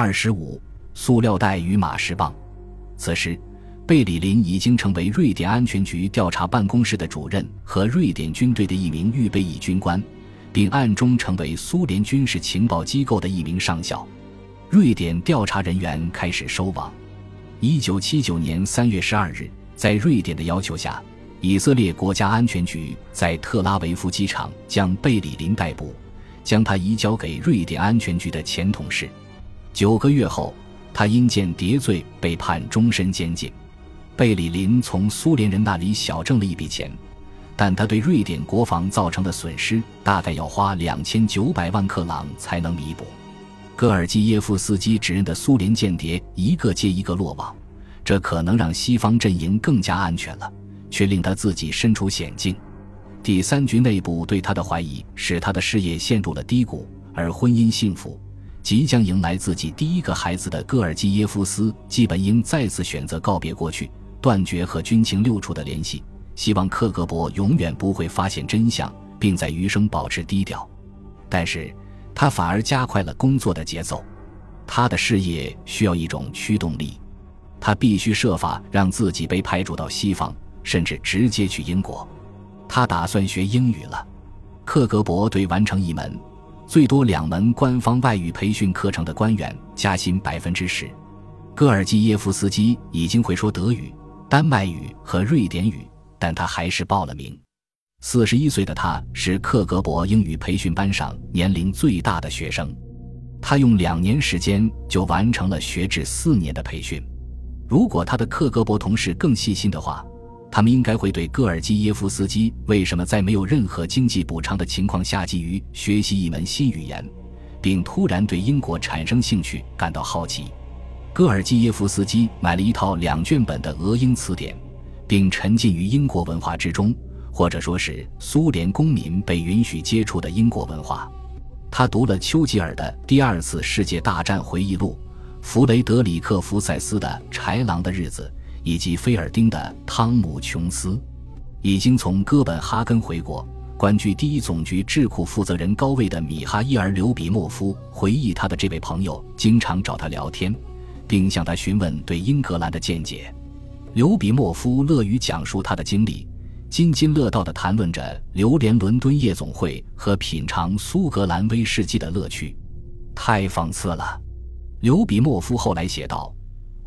二十五，塑料袋与马士棒。此时，贝里林已经成为瑞典安全局调查办公室的主任和瑞典军队的一名预备役军官，并暗中成为苏联军事情报机构的一名上校。瑞典调查人员开始收网。一九七九年三月十二日，在瑞典的要求下，以色列国家安全局在特拉维夫机场将贝里林逮捕，将他移交给瑞典安全局的前同事。九个月后，他因间谍罪被判终身监禁。贝里林从苏联人那里小挣了一笔钱，但他对瑞典国防造成的损失大概要花两千九百万克朗才能弥补。戈尔基耶夫斯基指认的苏联间谍一个接一个落网，这可能让西方阵营更加安全了，却令他自己身处险境。第三局内部对他的怀疑使他的事业陷入了低谷，而婚姻幸福、即将迎来自己第一个孩子的戈尔基耶夫斯基本应再次选择告别过去，断绝和军情六处的联系，希望克格勃永远不会发现真相，并在余生保持低调。但是。他反而加快了工作的节奏，他的事业需要一种驱动力，他必须设法让自己被派驻到西方，甚至直接去英国。他打算学英语了。克格勃对完成一门、最多两门官方外语培训课程的官员加薪百分之十。戈尔基耶夫斯基已经会说德语、丹麦语和瑞典语，但他还是报了名。四十一岁的他是克格勃英语培训班上年龄最大的学生，他用两年时间就完成了学制四年的培训。如果他的克格勃同事更细心的话，他们应该会对戈尔基耶夫斯基为什么在没有任何经济补偿的情况下急于学习一门新语言，并突然对英国产生兴趣感到好奇。戈尔基耶夫斯基买了一套两卷本的俄英词典，并沉浸于英国文化之中。或者说是苏联公民被允许接触的英国文化。他读了丘吉尔的《第二次世界大战回忆录》，弗雷德里克·福塞斯的《豺狼的日子》，以及菲尔丁的《汤姆·琼斯》。已经从哥本哈根回国、关据第一总局智库负责人高位的米哈伊尔·刘比莫夫回忆，他的这位朋友经常找他聊天，并向他询问对英格兰的见解。刘比莫夫乐于讲述他的经历。津津乐道地谈论着流连伦敦夜总会和品尝苏格兰威士忌的乐趣，太讽刺了。刘比莫夫后来写道：“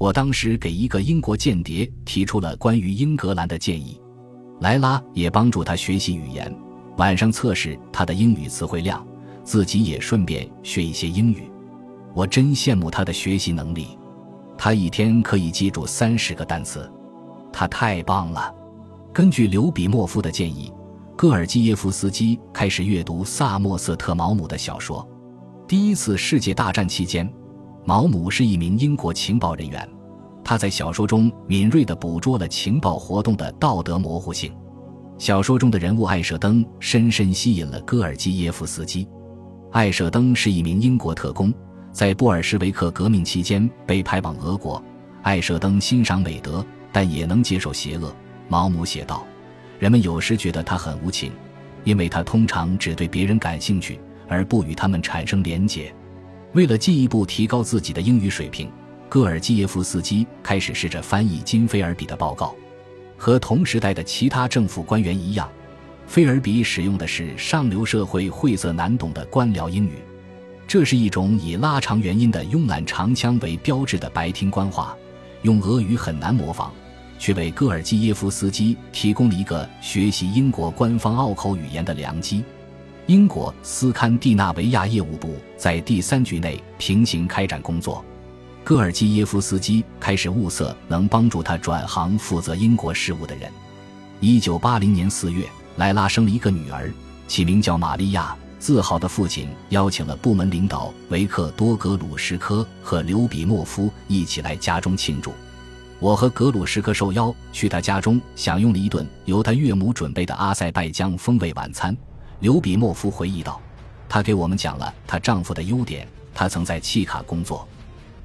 我当时给一个英国间谍提出了关于英格兰的建议，莱拉也帮助他学习语言，晚上测试他的英语词汇量，自己也顺便学一些英语。我真羡慕他的学习能力，他一天可以记住三十个单词，他太棒了。”根据刘比莫夫的建议，戈尔基耶夫斯基开始阅读萨默瑟特·毛姆的小说。第一次世界大战期间，毛姆是一名英国情报人员，他在小说中敏锐地捕捉了情报活动的道德模糊性。小说中的人物艾舍登深深吸引了戈尔基耶夫斯基。艾舍登是一名英国特工，在布尔什维克革命期间被派往俄国。艾舍登欣赏美德，但也能接受邪恶。毛姆写道：“人们有时觉得他很无情，因为他通常只对别人感兴趣，而不与他们产生连结。”为了进一步提高自己的英语水平，戈尔基耶夫斯基开始试着翻译金菲尔比的报告。和同时代的其他政府官员一样，菲尔比使用的是上流社会晦涩难懂的官僚英语，这是一种以拉长元音的慵懒长腔为标志的白听官话，用俄语很难模仿。却为戈尔基耶夫斯基提供了一个学习英国官方拗口语言的良机。英国斯堪的纳维亚业务部在第三局内平行开展工作，戈尔基耶夫斯基开始物色能帮助他转行负责英国事务的人。一九八零年四月，莱拉生了一个女儿，起名叫玛利亚。自豪的父亲邀请了部门领导维克多·格鲁什科和刘比莫夫一起来家中庆祝。我和格鲁什科受邀去他家中享用了一顿由他岳母准备的阿塞拜疆风味晚餐。刘比莫夫回忆道：“他给我们讲了她丈夫的优点，他曾在契卡工作。”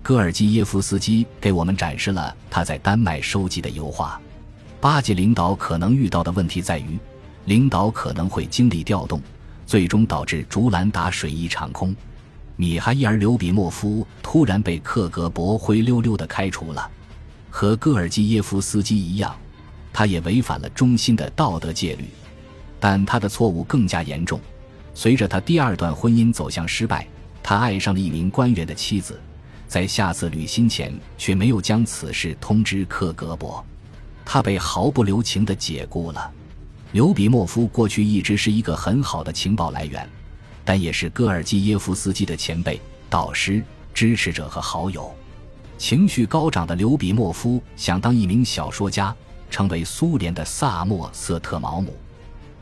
戈尔基耶夫斯基给我们展示了他在丹麦收集的油画。巴结领导可能遇到的问题在于，领导可能会精力调动，最终导致竹篮打水一场空。米哈伊尔·刘比莫夫突然被克格勃灰溜溜地开除了。和戈尔基耶夫斯基一样，他也违反了中心的道德戒律，但他的错误更加严重。随着他第二段婚姻走向失败，他爱上了一名官员的妻子，在下次旅行前却没有将此事通知克格勃，他被毫不留情地解雇了。刘比莫夫过去一直是一个很好的情报来源，但也是戈尔基耶夫斯基的前辈、导师、支持者和好友。情绪高涨的刘比莫夫想当一名小说家，成为苏联的萨默瑟特毛姆。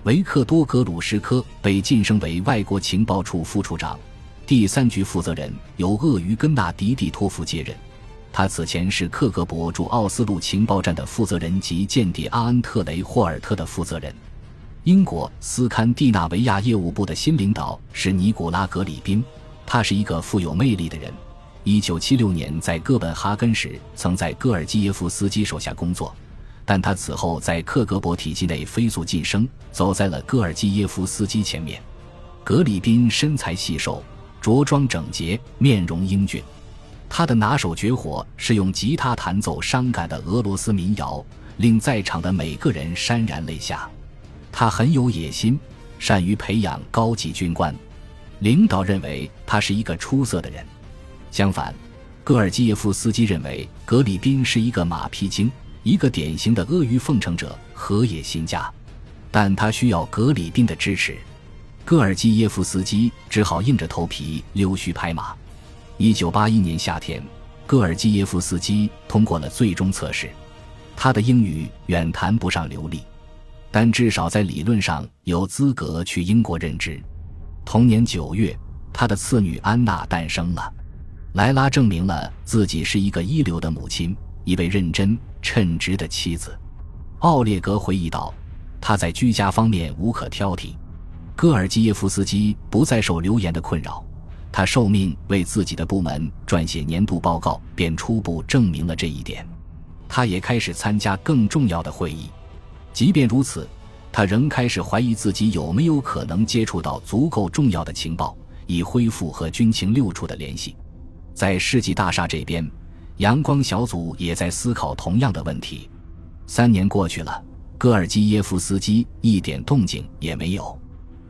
维克多·格鲁什科被晋升为外国情报处副处长，第三局负责人由鳄鱼根纳迪蒂托夫接任。他此前是克格勃驻奥斯陆情报站的负责人及间谍阿恩特雷霍尔特的负责人。英国斯堪的纳维亚业务部的新领导是尼古拉·格里宾，他是一个富有魅力的人。一九七六年在哥本哈根时，曾在戈尔基耶夫斯基手下工作，但他此后在克格勃体系内飞速晋升，走在了戈尔基耶夫斯基前面。格里宾身材细瘦，着装整洁，面容英俊。他的拿手绝活是用吉他弹奏伤感的俄罗斯民谣，令在场的每个人潸然泪下。他很有野心，善于培养高级军官，领导认为他是一个出色的人。相反，戈尔基耶夫斯基认为格里宾是一个马屁精，一个典型的阿谀奉承者河野心家，但他需要格里宾的支持。戈尔基耶夫斯基只好硬着头皮溜须拍马。一九八一年夏天，戈尔基耶夫斯基通过了最终测试，他的英语远谈不上流利，但至少在理论上有资格去英国任职。同年九月，他的次女安娜诞生了。莱拉证明了自己是一个一流的母亲，一位认真称职的妻子。奥列格回忆道：“他在居家方面无可挑剔。”戈尔基耶夫斯基不再受流言的困扰，他受命为自己的部门撰写年度报告，便初步证明了这一点。他也开始参加更重要的会议，即便如此，他仍开始怀疑自己有没有可能接触到足够重要的情报，以恢复和军情六处的联系。在世纪大厦这边，阳光小组也在思考同样的问题。三年过去了，戈尔基耶夫斯基一点动静也没有。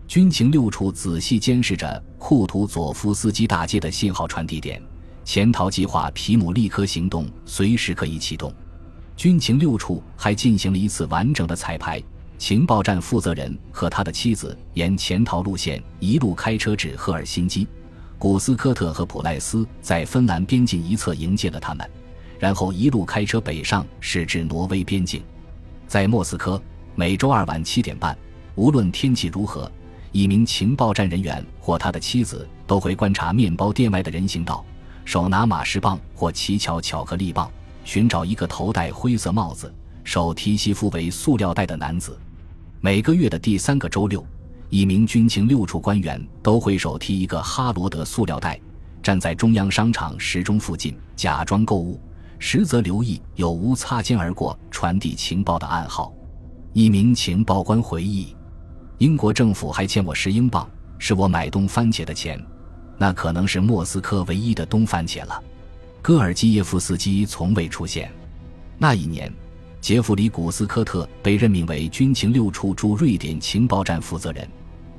军情六处仔细监视着库图佐夫斯基大街的信号传递点，潜逃计划皮姆利科行动随时可以启动。军情六处还进行了一次完整的彩排。情报站负责人和他的妻子沿潜逃路线一路开车至赫尔辛基。古斯科特和普赖斯在芬兰边境一侧迎接了他们，然后一路开车北上，驶至挪威边境。在莫斯科，每周二晚七点半，无论天气如何，一名情报站人员或他的妻子都会观察面包店外的人行道，手拿马士棒或奇巧巧克力棒，寻找一个头戴灰色帽子、手提西服为塑料袋的男子。每个月的第三个周六。一名军情六处官员都会手提一个哈罗德塑料袋，站在中央商场时钟附近，假装购物，实则留意有无擦肩而过传递情报的暗号。一名情报官回忆：“英国政府还欠我十英镑，是我买冬番茄的钱，那可能是莫斯科唯一的冬番茄了。”戈尔基耶夫斯基从未出现。那一年。杰弗里·古斯科特被任命为军情六处驻瑞典情报站负责人，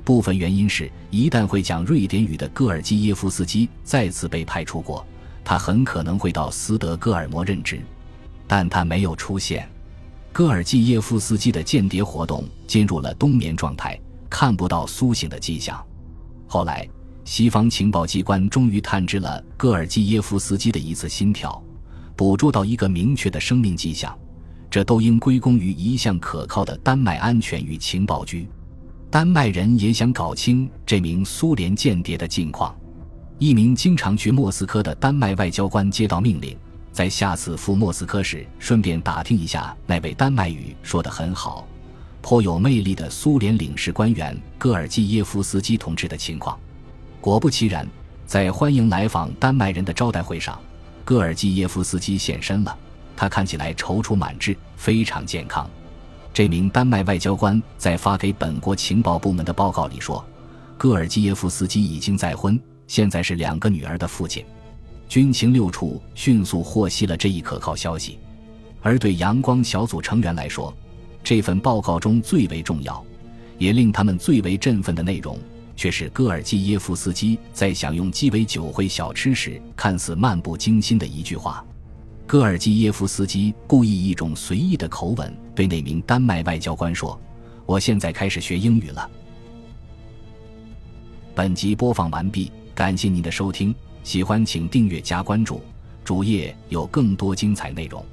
部分原因是，一旦会讲瑞典语的戈尔基耶夫斯基再次被派出国，他很可能会到斯德哥尔摩任职，但他没有出现。戈尔基耶夫斯基的间谍活动进入了冬眠状态，看不到苏醒的迹象。后来，西方情报机关终于探知了戈尔基耶夫斯基的一次心跳，捕捉到一个明确的生命迹象。这都应归功于一向可靠的丹麦安全与情报局。丹麦人也想搞清这名苏联间谍的近况。一名经常去莫斯科的丹麦外交官接到命令，在下次赴莫斯科时，顺便打听一下那位丹麦语说得很好、颇有魅力的苏联领事官员戈尔基耶夫斯基同志的情况。果不其然，在欢迎来访丹麦人的招待会上，戈尔基耶夫斯基现身了。他看起来踌躇满志，非常健康。这名丹麦外交官在发给本国情报部门的报告里说：“戈尔基耶夫斯基已经再婚，现在是两个女儿的父亲。军情六处迅速获悉了这一可靠消息，而对阳光小组成员来说，这份报告中最为重要，也令他们最为振奋的内容，却是戈尔基耶夫斯基在享用鸡尾酒会小吃时看似漫不经心的一句话。戈尔基耶夫斯基故意一种随意的口吻对那名丹麦外交官说：“我现在开始学英语了。”本集播放完毕，感谢您的收听。喜欢请订阅加关注，主页有更多精彩内容。